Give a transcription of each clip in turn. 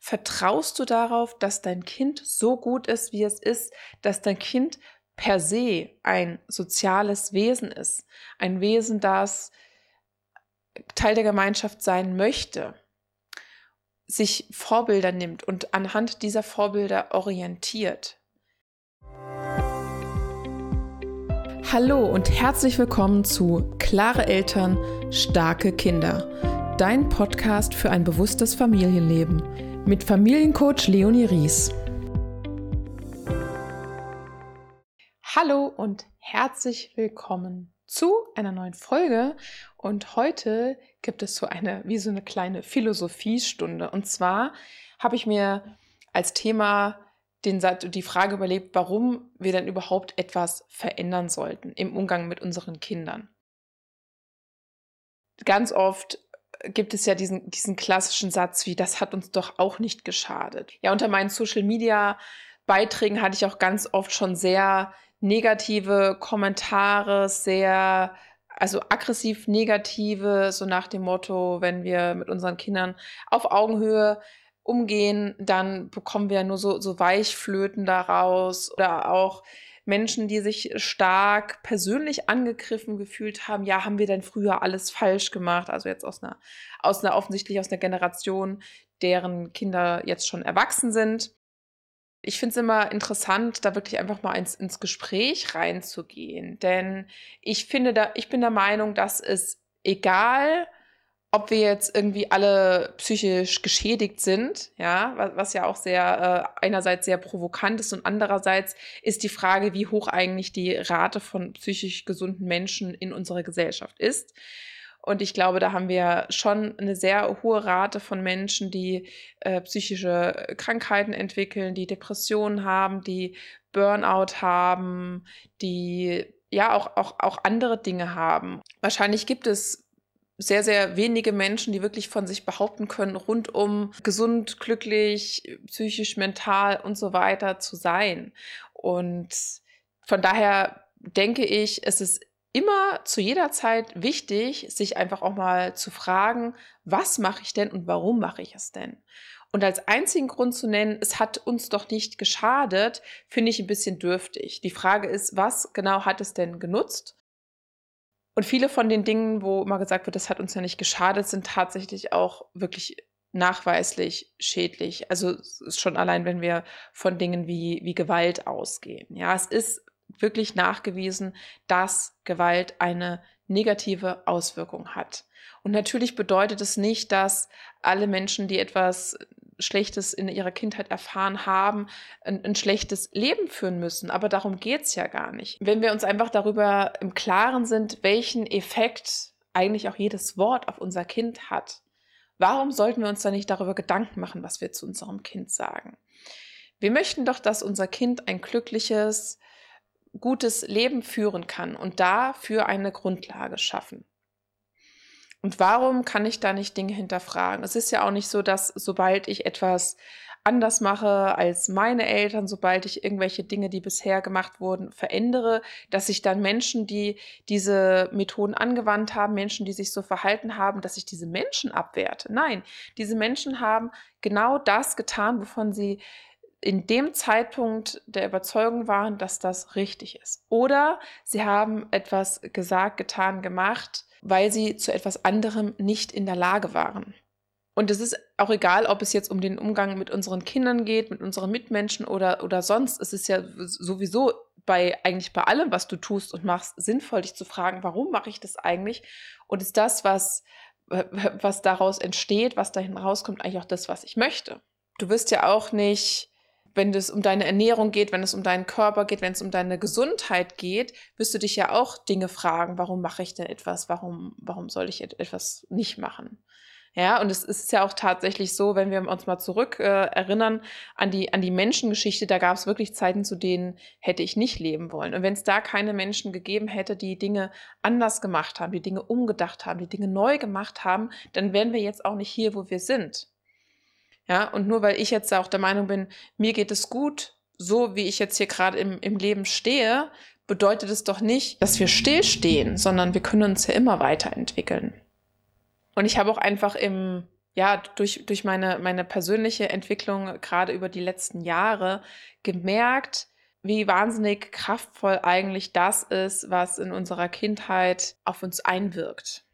Vertraust du darauf, dass dein Kind so gut ist, wie es ist, dass dein Kind per se ein soziales Wesen ist, ein Wesen, das Teil der Gemeinschaft sein möchte, sich Vorbilder nimmt und anhand dieser Vorbilder orientiert. Hallo und herzlich willkommen zu Klare Eltern, starke Kinder, dein Podcast für ein bewusstes Familienleben mit Familiencoach Leonie Ries. Hallo und herzlich willkommen zu einer neuen Folge. Und heute gibt es so eine, wie so eine kleine Philosophiestunde. Und zwar habe ich mir als Thema den, die Frage überlebt, warum wir denn überhaupt etwas verändern sollten im Umgang mit unseren Kindern. Ganz oft gibt es ja diesen, diesen klassischen Satz wie, das hat uns doch auch nicht geschadet. Ja, unter meinen Social Media Beiträgen hatte ich auch ganz oft schon sehr negative Kommentare, sehr, also aggressiv negative, so nach dem Motto, wenn wir mit unseren Kindern auf Augenhöhe umgehen, dann bekommen wir nur so, so Weichflöten daraus oder auch Menschen, die sich stark persönlich angegriffen gefühlt haben, ja, haben wir denn früher alles falsch gemacht? Also jetzt aus einer, aus einer offensichtlich aus einer Generation, deren Kinder jetzt schon erwachsen sind. Ich finde es immer interessant, da wirklich einfach mal ins, ins Gespräch reinzugehen. Denn ich finde da, ich bin der Meinung, dass es egal, ob wir jetzt irgendwie alle psychisch geschädigt sind, ja, was, ja auch sehr äh, einerseits sehr provokant ist und andererseits ist die Frage, wie hoch eigentlich die Rate von psychisch gesunden Menschen in unserer Gesellschaft ist. Und ich glaube, da haben wir schon eine sehr hohe Rate von Menschen, die äh, psychische Krankheiten entwickeln, die Depressionen haben, die Burnout haben, die ja auch, auch, auch andere Dinge haben. Wahrscheinlich gibt es sehr, sehr wenige Menschen, die wirklich von sich behaupten können, rundum gesund, glücklich, psychisch, mental und so weiter zu sein. Und von daher denke ich, es ist immer zu jeder Zeit wichtig, sich einfach auch mal zu fragen, was mache ich denn und warum mache ich es denn? Und als einzigen Grund zu nennen, es hat uns doch nicht geschadet, finde ich ein bisschen dürftig. Die Frage ist, was genau hat es denn genutzt? Und viele von den Dingen, wo immer gesagt wird, das hat uns ja nicht geschadet, sind tatsächlich auch wirklich nachweislich schädlich. Also schon allein, wenn wir von Dingen wie, wie Gewalt ausgehen. Ja, es ist wirklich nachgewiesen, dass Gewalt eine negative Auswirkung hat. Und natürlich bedeutet es nicht, dass alle Menschen, die etwas Schlechtes in ihrer Kindheit erfahren haben, ein, ein schlechtes Leben führen müssen. Aber darum geht es ja gar nicht. Wenn wir uns einfach darüber im Klaren sind, welchen Effekt eigentlich auch jedes Wort auf unser Kind hat, warum sollten wir uns dann nicht darüber Gedanken machen, was wir zu unserem Kind sagen? Wir möchten doch, dass unser Kind ein glückliches, gutes Leben führen kann und dafür eine Grundlage schaffen. Und warum kann ich da nicht Dinge hinterfragen? Es ist ja auch nicht so, dass sobald ich etwas anders mache als meine Eltern, sobald ich irgendwelche Dinge, die bisher gemacht wurden, verändere, dass ich dann Menschen, die diese Methoden angewandt haben, Menschen, die sich so verhalten haben, dass ich diese Menschen abwerte. Nein, diese Menschen haben genau das getan, wovon sie in dem Zeitpunkt der Überzeugung waren, dass das richtig ist. Oder sie haben etwas gesagt, getan, gemacht, weil sie zu etwas anderem nicht in der Lage waren. Und es ist auch egal, ob es jetzt um den Umgang mit unseren Kindern geht, mit unseren Mitmenschen oder, oder sonst. Es ist ja sowieso bei eigentlich bei allem, was du tust und machst, sinnvoll, dich zu fragen, warum mache ich das eigentlich? Und ist das, was, was daraus entsteht, was dahin rauskommt, eigentlich auch das, was ich möchte? Du wirst ja auch nicht wenn es um deine Ernährung geht, wenn es um deinen Körper geht, wenn es um deine Gesundheit geht, wirst du dich ja auch Dinge fragen, warum mache ich denn etwas, warum, warum soll ich etwas nicht machen? Ja, und es ist ja auch tatsächlich so, wenn wir uns mal zurück äh, erinnern an die, an die Menschengeschichte, da gab es wirklich Zeiten, zu denen hätte ich nicht leben wollen. Und wenn es da keine Menschen gegeben hätte, die Dinge anders gemacht haben, die Dinge umgedacht haben, die Dinge neu gemacht haben, dann wären wir jetzt auch nicht hier, wo wir sind. Ja, und nur weil ich jetzt auch der Meinung bin, mir geht es gut, so wie ich jetzt hier gerade im, im Leben stehe, bedeutet es doch nicht, dass wir stillstehen, sondern wir können uns ja immer weiterentwickeln. Und ich habe auch einfach im, ja, durch, durch meine, meine persönliche Entwicklung gerade über die letzten Jahre gemerkt, wie wahnsinnig kraftvoll eigentlich das ist, was in unserer Kindheit auf uns einwirkt.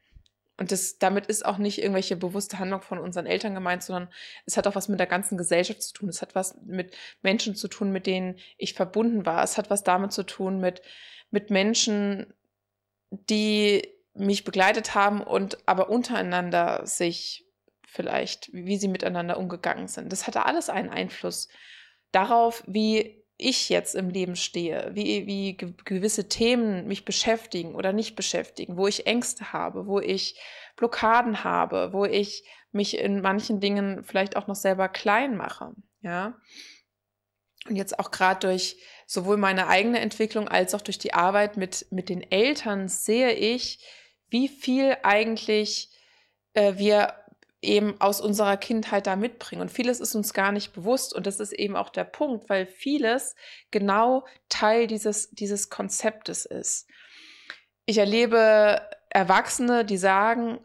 Und das, damit ist auch nicht irgendwelche bewusste Handlung von unseren Eltern gemeint, sondern es hat auch was mit der ganzen Gesellschaft zu tun. Es hat was mit Menschen zu tun, mit denen ich verbunden war. Es hat was damit zu tun mit, mit Menschen, die mich begleitet haben und aber untereinander sich vielleicht, wie sie miteinander umgegangen sind. Das hatte alles einen Einfluss darauf, wie ich jetzt im Leben stehe, wie, wie gewisse Themen mich beschäftigen oder nicht beschäftigen, wo ich Ängste habe, wo ich Blockaden habe, wo ich mich in manchen Dingen vielleicht auch noch selber klein mache, ja. Und jetzt auch gerade durch sowohl meine eigene Entwicklung als auch durch die Arbeit mit, mit den Eltern sehe ich, wie viel eigentlich äh, wir eben aus unserer Kindheit da mitbringen. Und vieles ist uns gar nicht bewusst. Und das ist eben auch der Punkt, weil vieles genau Teil dieses, dieses Konzeptes ist. Ich erlebe Erwachsene, die sagen,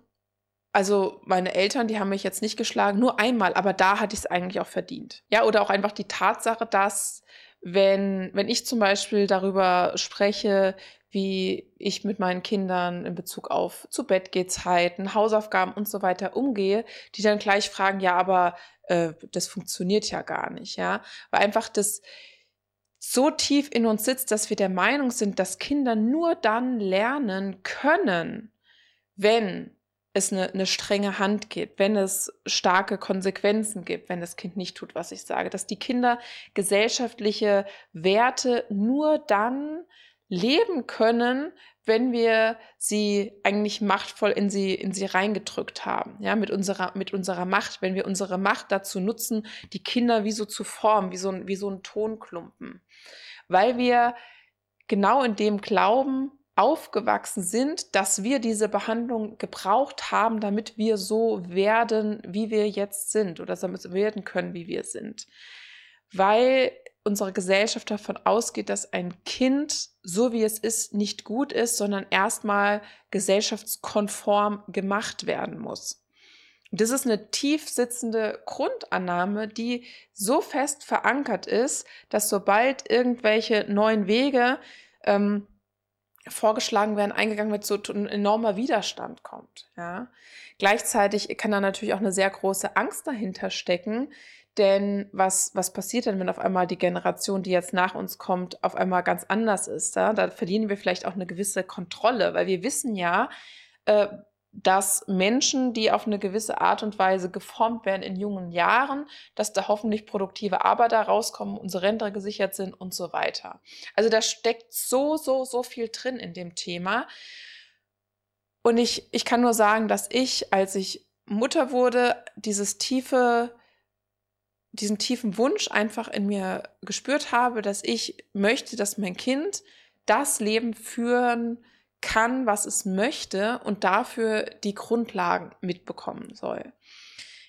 also meine Eltern, die haben mich jetzt nicht geschlagen, nur einmal, aber da hatte ich es eigentlich auch verdient. Ja, oder auch einfach die Tatsache, dass wenn, wenn ich zum Beispiel darüber spreche, wie ich mit meinen Kindern in Bezug auf zu Bett Zeiten, Hausaufgaben und so weiter umgehe, die dann gleich fragen, ja, aber äh, das funktioniert ja gar nicht, ja, weil einfach das so tief in uns sitzt, dass wir der Meinung sind, dass Kinder nur dann lernen können, wenn es eine, eine, strenge Hand gibt, wenn es starke Konsequenzen gibt, wenn das Kind nicht tut, was ich sage, dass die Kinder gesellschaftliche Werte nur dann leben können, wenn wir sie eigentlich machtvoll in sie, in sie reingedrückt haben. Ja, mit unserer, mit unserer Macht, wenn wir unsere Macht dazu nutzen, die Kinder wie so zu formen, wie so ein, wie so ein Tonklumpen. Weil wir genau in dem Glauben aufgewachsen sind, dass wir diese Behandlung gebraucht haben, damit wir so werden, wie wir jetzt sind oder damit werden können, wie wir sind. Weil unsere Gesellschaft davon ausgeht, dass ein Kind, so wie es ist, nicht gut ist, sondern erstmal gesellschaftskonform gemacht werden muss. das ist eine tief sitzende Grundannahme, die so fest verankert ist, dass sobald irgendwelche neuen Wege ähm, vorgeschlagen werden, eingegangen wird, so ein enormer Widerstand kommt. Ja? Gleichzeitig kann da natürlich auch eine sehr große Angst dahinter stecken, denn was, was passiert denn, wenn auf einmal die Generation, die jetzt nach uns kommt, auf einmal ganz anders ist? Ja? Da verlieren wir vielleicht auch eine gewisse Kontrolle, weil wir wissen ja, äh, dass Menschen, die auf eine gewisse Art und Weise geformt werden in jungen Jahren, dass da hoffentlich produktive Arbeiter rauskommen, unsere Rente gesichert sind und so weiter. Also da steckt so, so, so viel drin in dem Thema. Und ich, ich kann nur sagen, dass ich, als ich Mutter wurde, dieses tiefe diesen tiefen Wunsch einfach in mir gespürt habe, dass ich möchte, dass mein Kind das Leben führen kann, was es möchte und dafür die Grundlagen mitbekommen soll.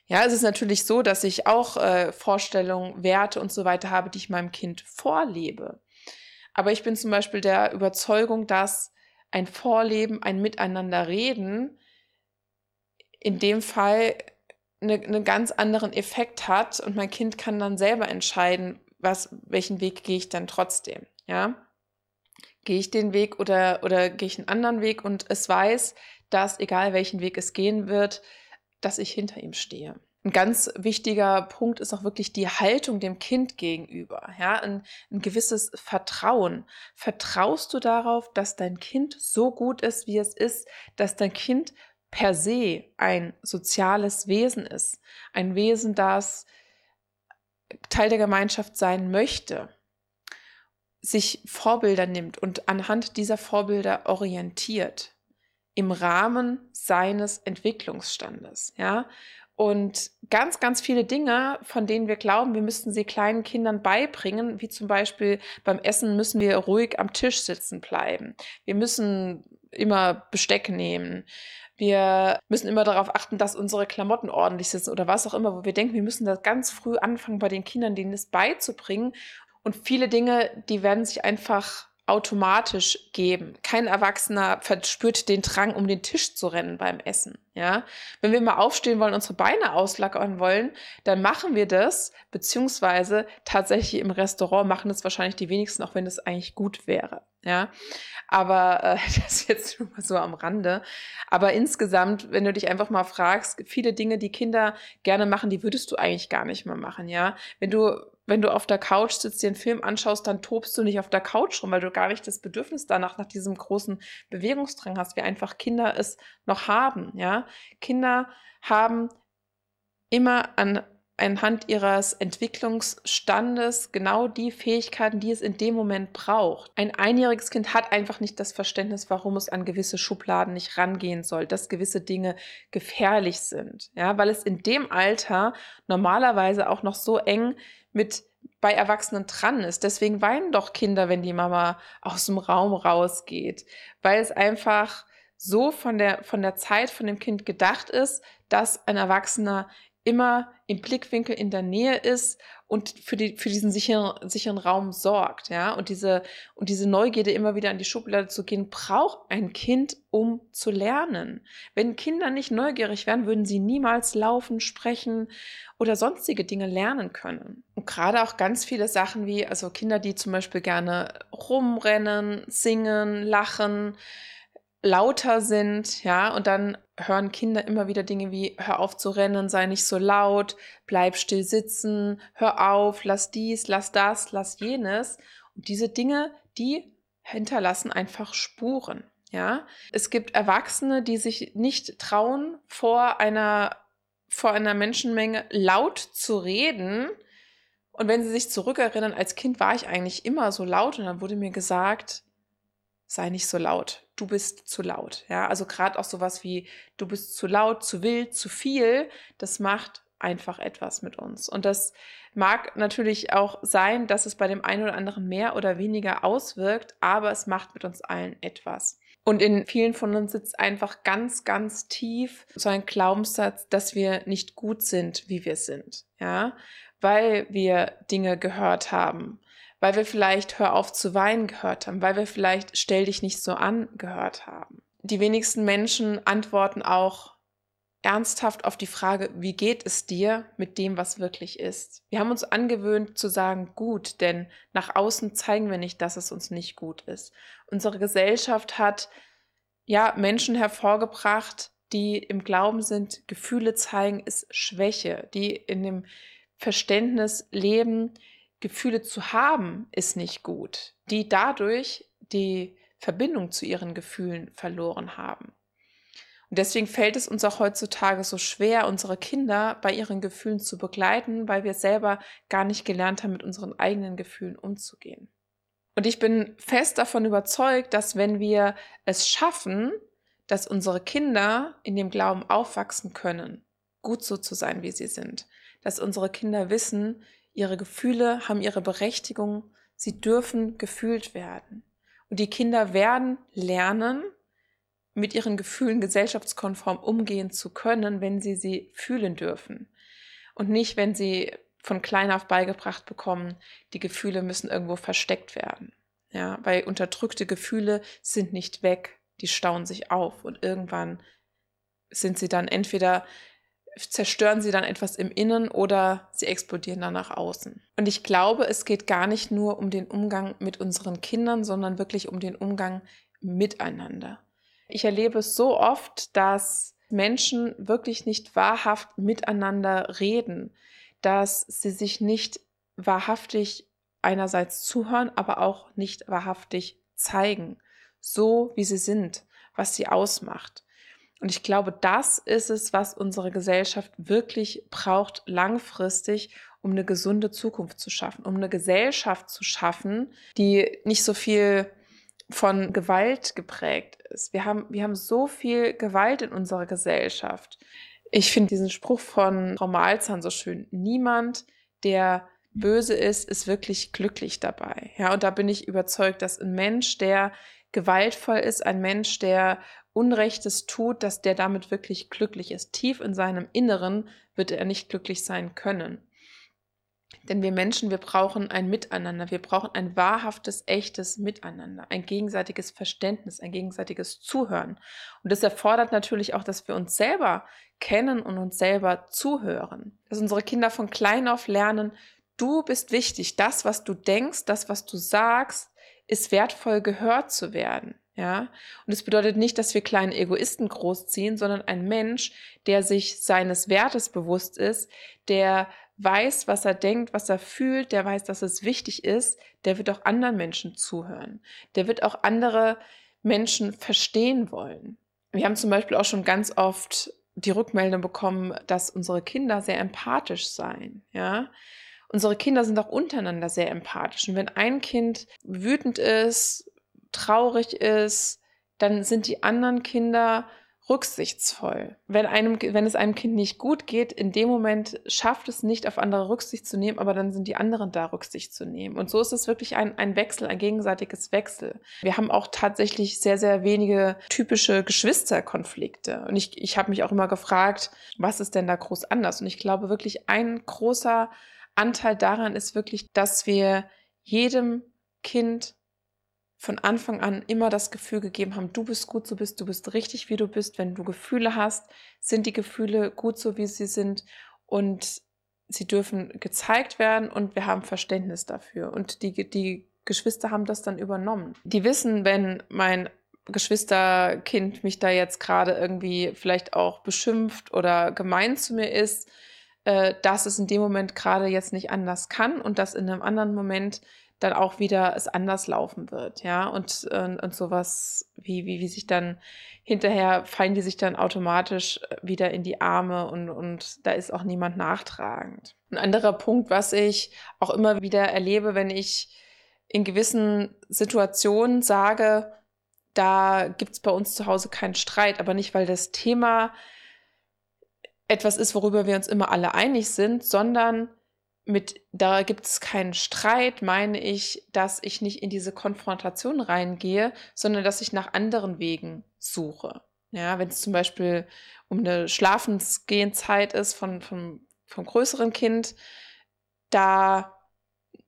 Ja, es ist natürlich so, dass ich auch äh, Vorstellungen, Werte und so weiter habe, die ich meinem Kind vorlebe. Aber ich bin zum Beispiel der Überzeugung, dass ein Vorleben, ein Miteinanderreden in dem Fall eine, einen ganz anderen Effekt hat und mein Kind kann dann selber entscheiden, was, welchen Weg gehe ich dann trotzdem, ja. Gehe ich den Weg oder, oder gehe ich einen anderen Weg und es weiß, dass egal welchen Weg es gehen wird, dass ich hinter ihm stehe. Ein ganz wichtiger Punkt ist auch wirklich die Haltung dem Kind gegenüber. Ja, ein, ein, gewisses Vertrauen. Vertraust du darauf, dass dein Kind so gut ist, wie es ist, dass dein Kind per se ein soziales Wesen ist, ein Wesen, das Teil der Gemeinschaft sein möchte, sich Vorbilder nimmt und anhand dieser Vorbilder orientiert im Rahmen seines Entwicklungsstandes, ja. Und ganz, ganz viele Dinge, von denen wir glauben, wir müssten sie kleinen Kindern beibringen, wie zum Beispiel beim Essen müssen wir ruhig am Tisch sitzen bleiben. Wir müssen immer Besteck nehmen. Wir müssen immer darauf achten, dass unsere Klamotten ordentlich sitzen oder was auch immer, wo wir denken, wir müssen das ganz früh anfangen, bei den Kindern denen es beizubringen. Und viele Dinge, die werden sich einfach automatisch geben. Kein Erwachsener verspürt den Drang, um den Tisch zu rennen beim Essen. Ja, wenn wir mal aufstehen wollen, unsere Beine auslackern wollen, dann machen wir das, beziehungsweise tatsächlich im Restaurant machen das wahrscheinlich die wenigsten, auch wenn das eigentlich gut wäre. Ja, aber äh, das jetzt nur mal so am Rande. Aber insgesamt, wenn du dich einfach mal fragst, viele Dinge, die Kinder gerne machen, die würdest du eigentlich gar nicht mehr machen. Ja, wenn du wenn du auf der Couch sitzt, dir einen Film anschaust, dann tobst du nicht auf der Couch rum, weil du gar nicht das Bedürfnis danach nach diesem großen Bewegungsdrang hast, wie einfach Kinder es noch haben. Ja, Kinder haben immer an anhand ihres Entwicklungsstandes genau die Fähigkeiten, die es in dem Moment braucht. Ein einjähriges Kind hat einfach nicht das Verständnis, warum es an gewisse Schubladen nicht rangehen soll, dass gewisse Dinge gefährlich sind, ja, weil es in dem Alter normalerweise auch noch so eng mit bei Erwachsenen dran ist. Deswegen weinen doch Kinder, wenn die Mama aus dem Raum rausgeht, weil es einfach so von der, von der Zeit von dem Kind gedacht ist, dass ein Erwachsener immer im Blickwinkel in der Nähe ist und für, die, für diesen sicheren, sicheren Raum sorgt, ja. Und diese, und diese Neugierde, immer wieder an die Schublade zu gehen, braucht ein Kind, um zu lernen. Wenn Kinder nicht neugierig wären, würden sie niemals laufen, sprechen oder sonstige Dinge lernen können. Und gerade auch ganz viele Sachen wie, also Kinder, die zum Beispiel gerne rumrennen, singen, lachen, lauter sind, ja, und dann hören Kinder immer wieder Dinge wie, hör auf zu rennen, sei nicht so laut, bleib still sitzen, hör auf, lass dies, lass das, lass jenes. Und diese Dinge, die hinterlassen einfach Spuren, ja. Es gibt Erwachsene, die sich nicht trauen, vor einer, vor einer Menschenmenge laut zu reden. Und wenn sie sich zurückerinnern, als Kind war ich eigentlich immer so laut und dann wurde mir gesagt, sei nicht so laut, du bist zu laut. Ja, also gerade auch sowas wie du bist zu laut, zu wild, zu viel, das macht einfach etwas mit uns. Und das mag natürlich auch sein, dass es bei dem einen oder anderen mehr oder weniger auswirkt, aber es macht mit uns allen etwas. Und in vielen von uns sitzt einfach ganz, ganz tief so ein Glaubenssatz, dass wir nicht gut sind, wie wir sind. Ja, weil wir Dinge gehört haben, weil wir vielleicht Hör auf zu weinen gehört haben, weil wir vielleicht Stell dich nicht so an gehört haben. Die wenigsten Menschen antworten auch ernsthaft auf die Frage, wie geht es dir mit dem, was wirklich ist. Wir haben uns angewöhnt zu sagen, gut, denn nach außen zeigen wir nicht, dass es uns nicht gut ist. Unsere Gesellschaft hat ja Menschen hervorgebracht, die im Glauben sind, Gefühle zeigen ist Schwäche, die in dem Verständnis leben, Gefühle zu haben, ist nicht gut, die dadurch die Verbindung zu ihren Gefühlen verloren haben. Und deswegen fällt es uns auch heutzutage so schwer, unsere Kinder bei ihren Gefühlen zu begleiten, weil wir selber gar nicht gelernt haben, mit unseren eigenen Gefühlen umzugehen. Und ich bin fest davon überzeugt, dass wenn wir es schaffen, dass unsere Kinder in dem Glauben aufwachsen können, gut so zu sein, wie sie sind, dass unsere Kinder wissen, Ihre Gefühle haben ihre Berechtigung, sie dürfen gefühlt werden. Und die Kinder werden lernen, mit ihren Gefühlen gesellschaftskonform umgehen zu können, wenn sie sie fühlen dürfen. Und nicht, wenn sie von klein auf beigebracht bekommen, die Gefühle müssen irgendwo versteckt werden. Ja, weil unterdrückte Gefühle sind nicht weg, die stauen sich auf und irgendwann sind sie dann entweder zerstören sie dann etwas im Innen oder sie explodieren dann nach außen. Und ich glaube, es geht gar nicht nur um den Umgang mit unseren Kindern, sondern wirklich um den Umgang miteinander. Ich erlebe es so oft, dass Menschen wirklich nicht wahrhaft miteinander reden, dass sie sich nicht wahrhaftig einerseits zuhören, aber auch nicht wahrhaftig zeigen, so wie sie sind, was sie ausmacht. Und ich glaube, das ist es, was unsere Gesellschaft wirklich braucht, langfristig, um eine gesunde Zukunft zu schaffen, um eine Gesellschaft zu schaffen, die nicht so viel von Gewalt geprägt ist. Wir haben, wir haben so viel Gewalt in unserer Gesellschaft. Ich finde diesen Spruch von Frau Malzahn so schön. Niemand, der böse ist, ist wirklich glücklich dabei. Ja, und da bin ich überzeugt, dass ein Mensch, der gewaltvoll ist, ein Mensch, der Unrechtes tut, dass der damit wirklich glücklich ist. Tief in seinem Inneren wird er nicht glücklich sein können. Denn wir Menschen, wir brauchen ein Miteinander, wir brauchen ein wahrhaftes, echtes Miteinander, ein gegenseitiges Verständnis, ein gegenseitiges Zuhören. Und das erfordert natürlich auch, dass wir uns selber kennen und uns selber zuhören. Dass unsere Kinder von klein auf lernen, du bist wichtig, das, was du denkst, das, was du sagst, ist wertvoll gehört zu werden. Ja, und es bedeutet nicht, dass wir kleinen Egoisten großziehen, sondern ein Mensch, der sich seines Wertes bewusst ist, der weiß, was er denkt, was er fühlt, der weiß, dass es wichtig ist, der wird auch anderen Menschen zuhören. Der wird auch andere Menschen verstehen wollen. Wir haben zum Beispiel auch schon ganz oft die Rückmeldung bekommen, dass unsere Kinder sehr empathisch seien. Ja, unsere Kinder sind auch untereinander sehr empathisch. Und wenn ein Kind wütend ist, traurig ist, dann sind die anderen Kinder rücksichtsvoll. Wenn, einem, wenn es einem Kind nicht gut geht, in dem Moment schafft es nicht, auf andere Rücksicht zu nehmen, aber dann sind die anderen da, Rücksicht zu nehmen. Und so ist es wirklich ein, ein Wechsel, ein gegenseitiges Wechsel. Wir haben auch tatsächlich sehr, sehr wenige typische Geschwisterkonflikte. Und ich, ich habe mich auch immer gefragt, was ist denn da groß anders? Und ich glaube wirklich, ein großer Anteil daran ist wirklich, dass wir jedem Kind von Anfang an immer das Gefühl gegeben haben, du bist gut so bist, du bist richtig wie du bist. Wenn du Gefühle hast, sind die Gefühle gut so wie sie sind und sie dürfen gezeigt werden und wir haben Verständnis dafür. Und die, die Geschwister haben das dann übernommen. Die wissen, wenn mein Geschwisterkind mich da jetzt gerade irgendwie vielleicht auch beschimpft oder gemein zu mir ist, äh, dass es in dem Moment gerade jetzt nicht anders kann und dass in einem anderen Moment dann auch wieder es anders laufen wird, ja, und, äh, und sowas, wie, wie, wie sich dann hinterher fallen die sich dann automatisch wieder in die Arme und, und da ist auch niemand nachtragend. Ein anderer Punkt, was ich auch immer wieder erlebe, wenn ich in gewissen Situationen sage, da gibt es bei uns zu Hause keinen Streit, aber nicht, weil das Thema etwas ist, worüber wir uns immer alle einig sind, sondern mit, da gibt es keinen Streit, meine ich, dass ich nicht in diese Konfrontation reingehe, sondern dass ich nach anderen Wegen suche. Ja, wenn es zum Beispiel um eine Schlafensgehenzeit ist von, von, vom größeren Kind, da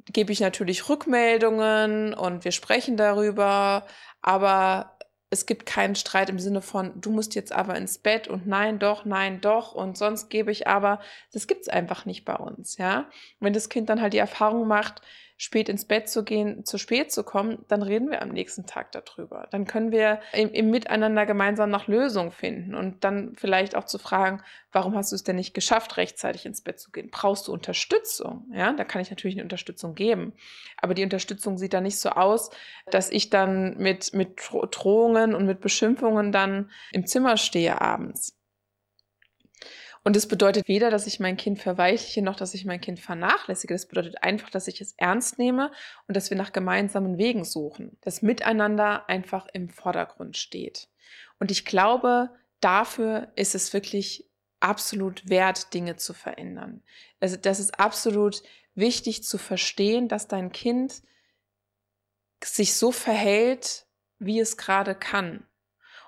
gebe ich natürlich Rückmeldungen und wir sprechen darüber, aber es gibt keinen Streit im Sinne von, du musst jetzt aber ins Bett und nein, doch, nein, doch und sonst gebe ich aber. Das gibt es einfach nicht bei uns, ja. Wenn das Kind dann halt die Erfahrung macht, spät ins Bett zu gehen, zu spät zu kommen, dann reden wir am nächsten Tag darüber. Dann können wir im, im, Miteinander gemeinsam nach Lösungen finden und dann vielleicht auch zu fragen, warum hast du es denn nicht geschafft, rechtzeitig ins Bett zu gehen? Brauchst du Unterstützung? Ja, da kann ich natürlich eine Unterstützung geben. Aber die Unterstützung sieht dann nicht so aus, dass ich dann mit, mit Drohungen und mit Beschimpfungen dann im Zimmer stehe abends. Und das bedeutet weder, dass ich mein Kind verweichliche, noch dass ich mein Kind vernachlässige. Das bedeutet einfach, dass ich es ernst nehme und dass wir nach gemeinsamen Wegen suchen. Das Miteinander einfach im Vordergrund steht. Und ich glaube, dafür ist es wirklich absolut wert, Dinge zu verändern. Also das ist absolut wichtig zu verstehen, dass dein Kind sich so verhält, wie es gerade kann.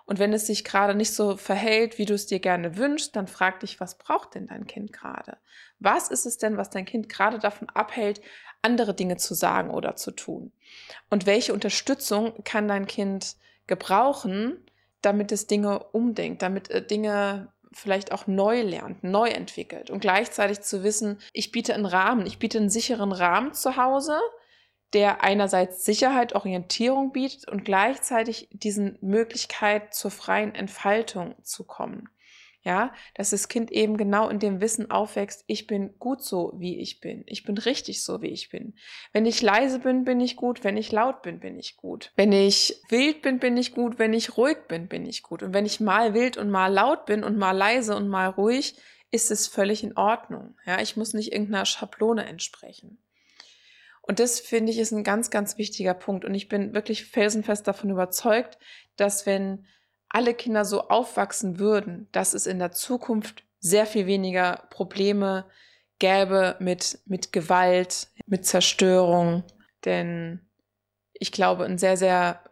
Und wenn es sich gerade nicht so verhält, wie du es dir gerne wünschst, dann frag dich, was braucht denn dein Kind gerade? Was ist es denn, was dein Kind gerade davon abhält, andere Dinge zu sagen oder zu tun? Und welche Unterstützung kann dein Kind gebrauchen, damit es Dinge umdenkt, damit äh, Dinge vielleicht auch neu lernt, neu entwickelt und gleichzeitig zu wissen, ich biete einen Rahmen, ich biete einen sicheren Rahmen zu Hause, der einerseits Sicherheit, Orientierung bietet und gleichzeitig diesen Möglichkeit zur freien Entfaltung zu kommen. Ja, dass das Kind eben genau in dem Wissen aufwächst, ich bin gut so, wie ich bin. Ich bin richtig so, wie ich bin. Wenn ich leise bin, bin ich gut. Wenn ich laut bin, bin ich gut. Wenn ich wild bin, bin ich gut. Wenn ich ruhig bin, bin ich gut. Und wenn ich mal wild und mal laut bin und mal leise und mal ruhig, ist es völlig in Ordnung. Ja, ich muss nicht irgendeiner Schablone entsprechen. Und das finde ich ist ein ganz, ganz wichtiger Punkt. Und ich bin wirklich felsenfest davon überzeugt, dass wenn alle Kinder so aufwachsen würden, dass es in der Zukunft sehr viel weniger Probleme gäbe mit, mit Gewalt, mit Zerstörung. Denn ich glaube, ein sehr, sehr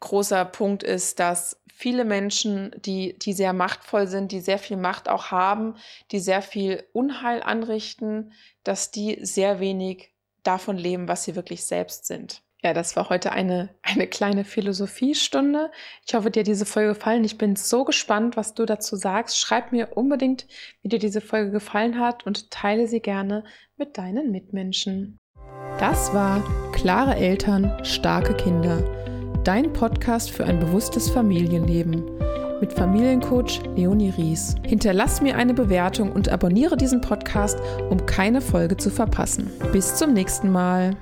großer Punkt ist, dass viele Menschen, die, die sehr machtvoll sind, die sehr viel Macht auch haben, die sehr viel Unheil anrichten, dass die sehr wenig davon leben, was sie wirklich selbst sind. Ja, das war heute eine, eine kleine Philosophiestunde. Ich hoffe, dir hat diese Folge gefallen. Ich bin so gespannt, was du dazu sagst. Schreib mir unbedingt, wie dir diese Folge gefallen hat und teile sie gerne mit deinen Mitmenschen. Das war Klare Eltern, starke Kinder. Dein Podcast für ein bewusstes Familienleben mit Familiencoach Leonie Ries. Hinterlass mir eine Bewertung und abonniere diesen Podcast, um keine Folge zu verpassen. Bis zum nächsten Mal.